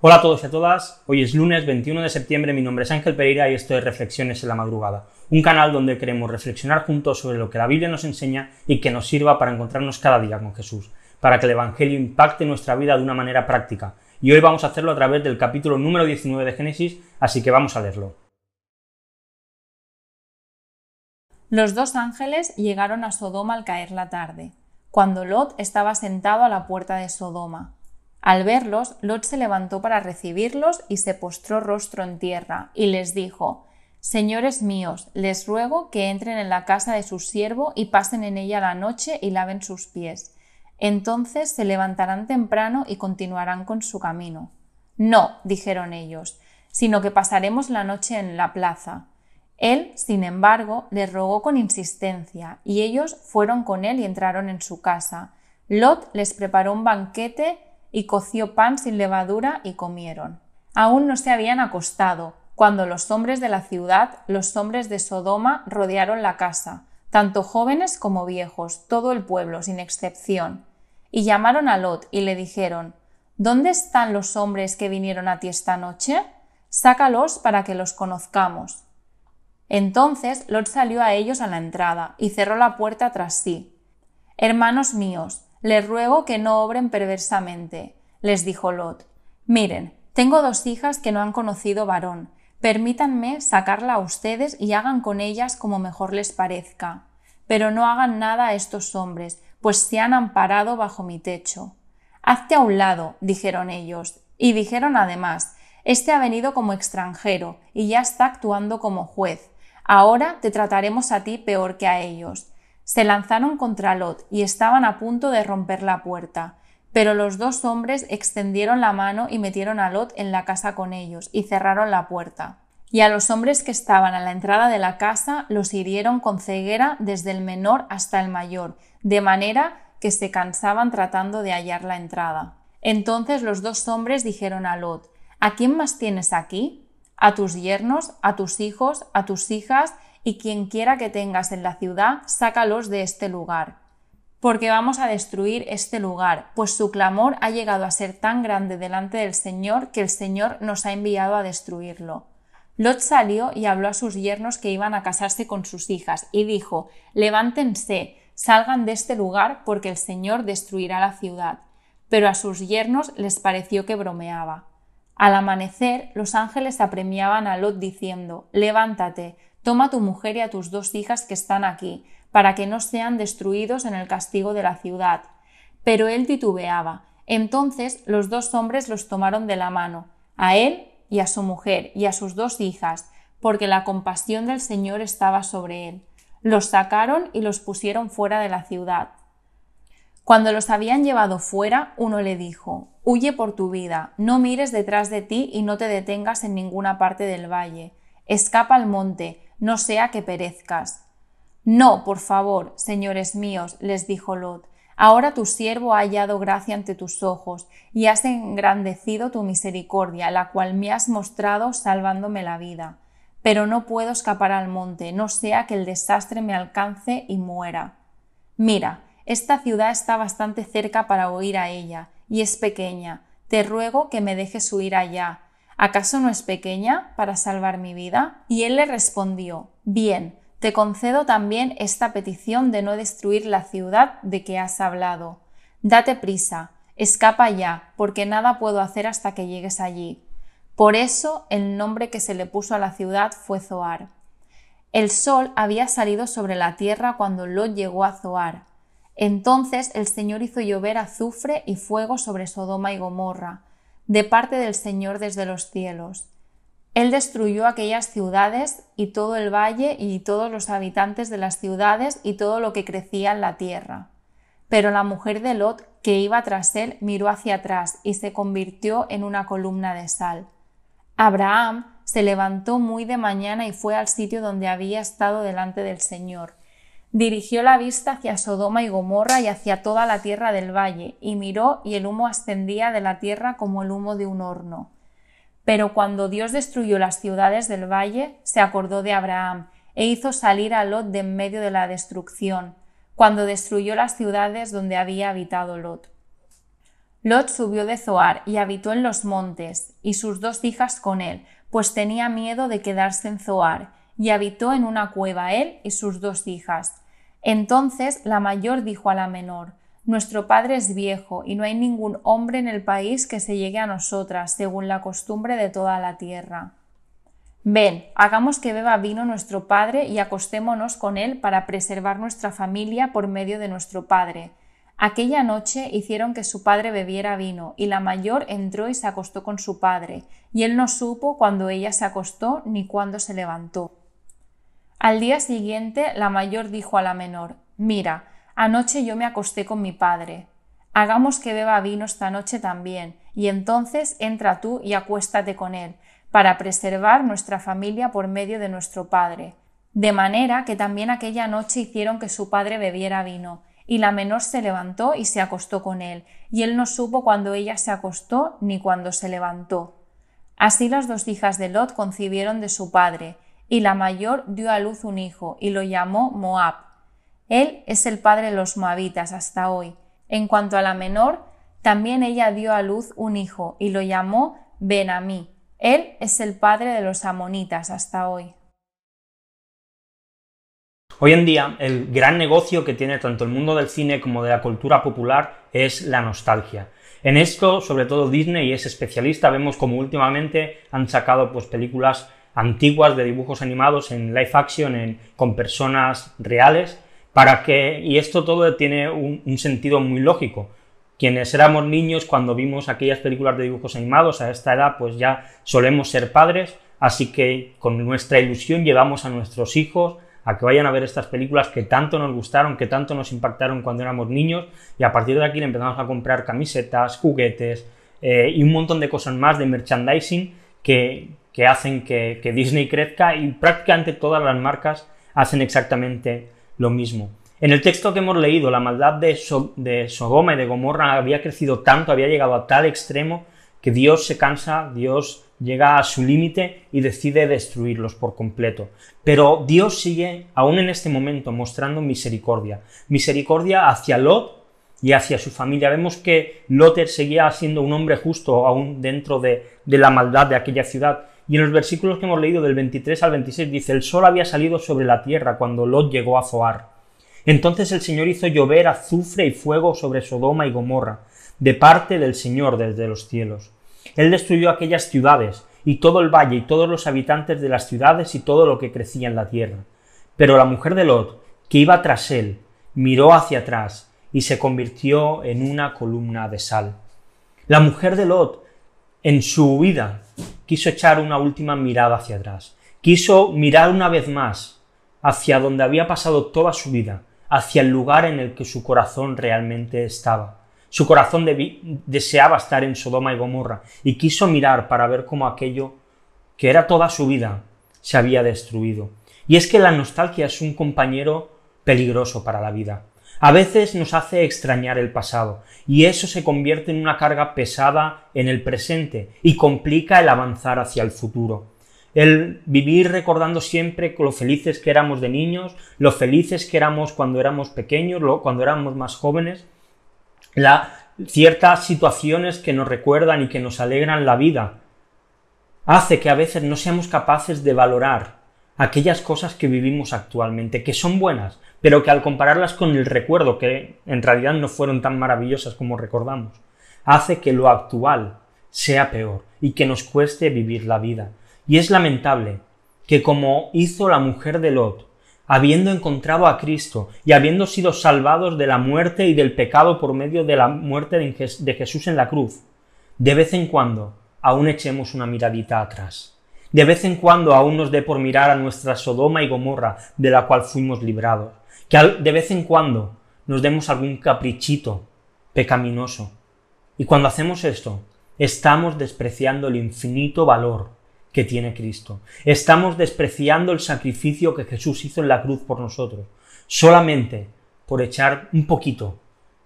Hola a todos y a todas, hoy es lunes 21 de septiembre, mi nombre es Ángel Pereira y esto es Reflexiones en la Madrugada, un canal donde queremos reflexionar juntos sobre lo que la Biblia nos enseña y que nos sirva para encontrarnos cada día con Jesús, para que el Evangelio impacte nuestra vida de una manera práctica. Y hoy vamos a hacerlo a través del capítulo número 19 de Génesis, así que vamos a leerlo. Los dos ángeles llegaron a Sodoma al caer la tarde, cuando Lot estaba sentado a la puerta de Sodoma. Al verlos, Lot se levantó para recibirlos y se postró rostro en tierra, y les dijo Señores míos, les ruego que entren en la casa de su siervo y pasen en ella la noche y laven sus pies. Entonces se levantarán temprano y continuarán con su camino. No, dijeron ellos, sino que pasaremos la noche en la plaza. Él, sin embargo, les rogó con insistencia, y ellos fueron con él y entraron en su casa. Lot les preparó un banquete y coció pan sin levadura y comieron. Aún no se habían acostado, cuando los hombres de la ciudad, los hombres de Sodoma, rodearon la casa, tanto jóvenes como viejos, todo el pueblo, sin excepción. Y llamaron a Lot y le dijeron ¿Dónde están los hombres que vinieron a ti esta noche? Sácalos para que los conozcamos. Entonces Lot salió a ellos a la entrada y cerró la puerta tras sí. Hermanos míos, les ruego que no obren perversamente, les dijo Lot. Miren, tengo dos hijas que no han conocido varón. Permítanme sacarla a ustedes y hagan con ellas como mejor les parezca. Pero no hagan nada a estos hombres, pues se han amparado bajo mi techo. Hazte a un lado, dijeron ellos, y dijeron además, Este ha venido como extranjero y ya está actuando como juez. Ahora te trataremos a ti peor que a ellos se lanzaron contra Lot y estaban a punto de romper la puerta. Pero los dos hombres extendieron la mano y metieron a Lot en la casa con ellos y cerraron la puerta. Y a los hombres que estaban a la entrada de la casa los hirieron con ceguera desde el menor hasta el mayor, de manera que se cansaban tratando de hallar la entrada. Entonces los dos hombres dijeron a Lot ¿A quién más tienes aquí? ¿A tus yernos, a tus hijos, a tus hijas y quien quiera que tengas en la ciudad, sácalos de este lugar. Porque vamos a destruir este lugar, pues su clamor ha llegado a ser tan grande delante del Señor que el Señor nos ha enviado a destruirlo. Lot salió y habló a sus yernos que iban a casarse con sus hijas, y dijo Levántense, salgan de este lugar, porque el Señor destruirá la ciudad. Pero a sus yernos les pareció que bromeaba. Al amanecer, los ángeles apremiaban a Lot diciendo Levántate, Toma tu mujer y a tus dos hijas que están aquí, para que no sean destruidos en el castigo de la ciudad. Pero él titubeaba. Entonces los dos hombres los tomaron de la mano, a él y a su mujer y a sus dos hijas, porque la compasión del Señor estaba sobre él. Los sacaron y los pusieron fuera de la ciudad. Cuando los habían llevado fuera, uno le dijo Huye por tu vida, no mires detrás de ti y no te detengas en ninguna parte del valle. Escapa al monte, no sea que perezcas. No, por favor, señores míos, les dijo Lot, ahora tu siervo ha hallado gracia ante tus ojos, y has engrandecido tu misericordia, la cual me has mostrado salvándome la vida. Pero no puedo escapar al monte, no sea que el desastre me alcance y muera. Mira, esta ciudad está bastante cerca para huir a ella, y es pequeña. Te ruego que me dejes huir allá, ¿acaso no es pequeña para salvar mi vida? Y él le respondió, Bien, te concedo también esta petición de no destruir la ciudad de que has hablado. Date prisa, escapa ya, porque nada puedo hacer hasta que llegues allí. Por eso el nombre que se le puso a la ciudad fue Zoar. El sol había salido sobre la tierra cuando Lot llegó a Zoar. Entonces el Señor hizo llover azufre y fuego sobre Sodoma y Gomorra, de parte del Señor desde los cielos. Él destruyó aquellas ciudades y todo el valle y todos los habitantes de las ciudades y todo lo que crecía en la tierra. Pero la mujer de Lot, que iba tras él, miró hacia atrás y se convirtió en una columna de sal. Abraham se levantó muy de mañana y fue al sitio donde había estado delante del Señor Dirigió la vista hacia Sodoma y Gomorra y hacia toda la tierra del valle, y miró y el humo ascendía de la tierra como el humo de un horno. Pero cuando Dios destruyó las ciudades del valle, se acordó de Abraham, e hizo salir a Lot de en medio de la destrucción, cuando destruyó las ciudades donde había habitado Lot. Lot subió de Zoar y habitó en los montes, y sus dos hijas con él, pues tenía miedo de quedarse en Zoar, y habitó en una cueva él y sus dos hijas. Entonces la mayor dijo a la menor, Nuestro padre es viejo, y no hay ningún hombre en el país que se llegue a nosotras, según la costumbre de toda la tierra. Ven, hagamos que beba vino nuestro padre y acostémonos con él para preservar nuestra familia por medio de nuestro padre. Aquella noche hicieron que su padre bebiera vino, y la mayor entró y se acostó con su padre, y él no supo cuando ella se acostó ni cuándo se levantó. Al día siguiente la mayor dijo a la menor Mira, anoche yo me acosté con mi padre. Hagamos que beba vino esta noche también, y entonces entra tú y acuéstate con él, para preservar nuestra familia por medio de nuestro Padre. De manera que también aquella noche hicieron que su padre bebiera vino, y la menor se levantó y se acostó con él, y él no supo cuando ella se acostó ni cuando se levantó. Así las dos hijas de Lot concibieron de su padre, y la mayor dio a luz un hijo, y lo llamó Moab. Él es el padre de los moabitas hasta hoy. En cuanto a la menor, también ella dio a luz un hijo, y lo llamó Benamí él es el padre de los amonitas hasta hoy. Hoy en día, el gran negocio que tiene tanto el mundo del cine como de la cultura popular es la nostalgia. En esto, sobre todo Disney es especialista, vemos como últimamente han sacado pues, películas antiguas de dibujos animados en live action con personas reales, para que, y esto todo tiene un sentido muy lógico, quienes éramos niños cuando vimos aquellas películas de dibujos animados a esta edad, pues ya solemos ser padres, así que con nuestra ilusión llevamos a nuestros hijos a que vayan a ver estas películas que tanto nos gustaron, que tanto nos impactaron cuando éramos niños, y a partir de aquí le empezamos a comprar camisetas, juguetes eh, y un montón de cosas más de merchandising que, hacen que, que Disney crezca y prácticamente todas las marcas hacen exactamente lo mismo. En el texto que hemos leído, la maldad de, Sodoma y de Gomorra había crecido tanto, había llegado a tal extremo, que Dios se cansa, Dios llega a su límite y decide destruirlos por completo. Pero Dios sigue, aún en este momento, mostrando misericordia. Misericordia hacia Lot y hacia su familia. Vemos que Lot seguía siendo un hombre justo aún dentro de, de la maldad de aquella ciudad. Y en los versículos que hemos leído del 23 al 26 dice, el sol había salido sobre la tierra cuando Lot llegó a Zoar. Entonces el Señor hizo llover azufre y fuego sobre Sodoma y Gomorra, de parte del Señor desde los cielos. Él destruyó aquellas ciudades, y todo el valle, y todos los habitantes de las ciudades, y todo lo que crecía en la tierra. Pero la mujer de Lot, que iba tras él, miró hacia atrás, y se convirtió en una columna de sal. La mujer de Lot, en su huida, quiso echar una última mirada hacia atrás, quiso mirar una vez más hacia donde había pasado toda su vida, hacia el lugar en el que su corazón realmente estaba. Su corazón deseaba estar en Sodoma y Gomorra y quiso mirar para ver cómo aquello, que era toda su vida, se había destruido. Y es que la nostalgia es un compañero peligroso para la vida. A veces nos hace extrañar el pasado, y eso se convierte en una carga pesada en el presente y complica el avanzar hacia el futuro. El vivir recordando siempre lo felices que éramos de niños, lo felices que éramos cuando éramos pequeños, cuando éramos más jóvenes, la, ciertas situaciones que nos recuerdan y que nos alegran la vida, hace que a veces no seamos capaces de valorar aquellas cosas que vivimos actualmente, que son buenas, pero que al compararlas con el recuerdo, que en realidad no fueron tan maravillosas como recordamos, hace que lo actual sea peor y que nos cueste vivir la vida. Y es lamentable que como hizo la mujer de Lot, habiendo encontrado a Cristo y habiendo sido salvados de la muerte y del pecado por medio de la muerte de Jesús en la cruz, de vez en cuando aún echemos una miradita atrás. De vez en cuando aún nos dé por mirar a nuestra Sodoma y Gomorra de la cual fuimos librados. Que de vez en cuando nos demos algún caprichito pecaminoso. Y cuando hacemos esto, estamos despreciando el infinito valor que tiene Cristo. Estamos despreciando el sacrificio que Jesús hizo en la cruz por nosotros, solamente por echar un poquito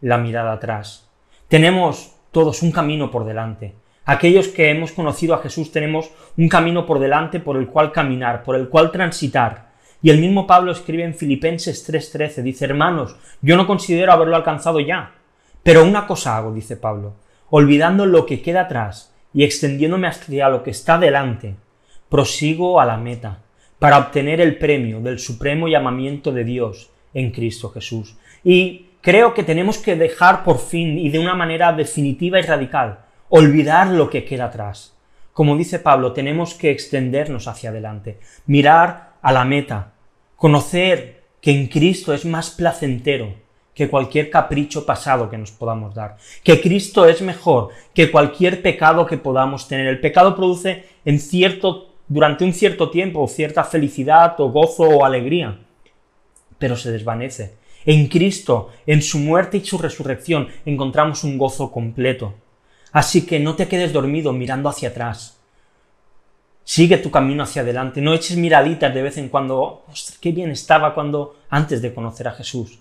la mirada atrás. Tenemos todos un camino por delante. Aquellos que hemos conocido a Jesús tenemos un camino por delante por el cual caminar, por el cual transitar. Y el mismo Pablo escribe en Filipenses 3:13, dice, hermanos, yo no considero haberlo alcanzado ya, pero una cosa hago, dice Pablo, olvidando lo que queda atrás y extendiéndome hacia lo que está delante, prosigo a la meta, para obtener el premio del supremo llamamiento de Dios en Cristo Jesús. Y creo que tenemos que dejar por fin y de una manera definitiva y radical, olvidar lo que queda atrás. Como dice Pablo, tenemos que extendernos hacia adelante, mirar a la meta, conocer que en Cristo es más placentero que cualquier capricho pasado que nos podamos dar, que Cristo es mejor que cualquier pecado que podamos tener. El pecado produce en cierto durante un cierto tiempo cierta felicidad o gozo o alegría, pero se desvanece. En Cristo, en su muerte y su resurrección, encontramos un gozo completo. Así que no te quedes dormido mirando hacia atrás. Sigue tu camino hacia adelante, no eches miraditas de vez en cuando, ostras, qué bien estaba cuando antes de conocer a Jesús.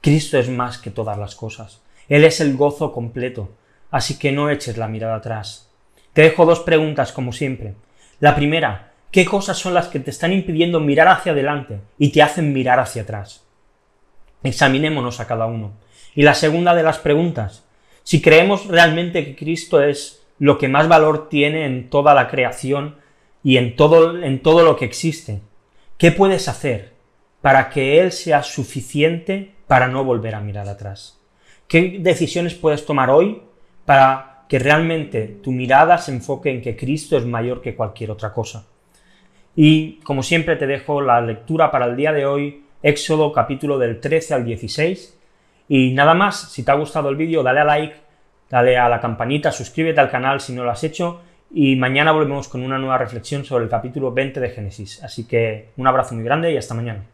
Cristo es más que todas las cosas. Él es el gozo completo, así que no eches la mirada atrás. Te dejo dos preguntas como siempre. La primera, ¿qué cosas son las que te están impidiendo mirar hacia adelante y te hacen mirar hacia atrás? Examinémonos a cada uno. Y la segunda de las preguntas, si creemos realmente que Cristo es lo que más valor tiene en toda la creación y en todo, en todo lo que existe, ¿qué puedes hacer para que Él sea suficiente para no volver a mirar atrás? ¿Qué decisiones puedes tomar hoy para que realmente tu mirada se enfoque en que Cristo es mayor que cualquier otra cosa. Y como siempre te dejo la lectura para el día de hoy, Éxodo capítulo del 13 al 16. Y nada más, si te ha gustado el vídeo, dale a like, dale a la campanita, suscríbete al canal si no lo has hecho y mañana volvemos con una nueva reflexión sobre el capítulo 20 de Génesis. Así que un abrazo muy grande y hasta mañana.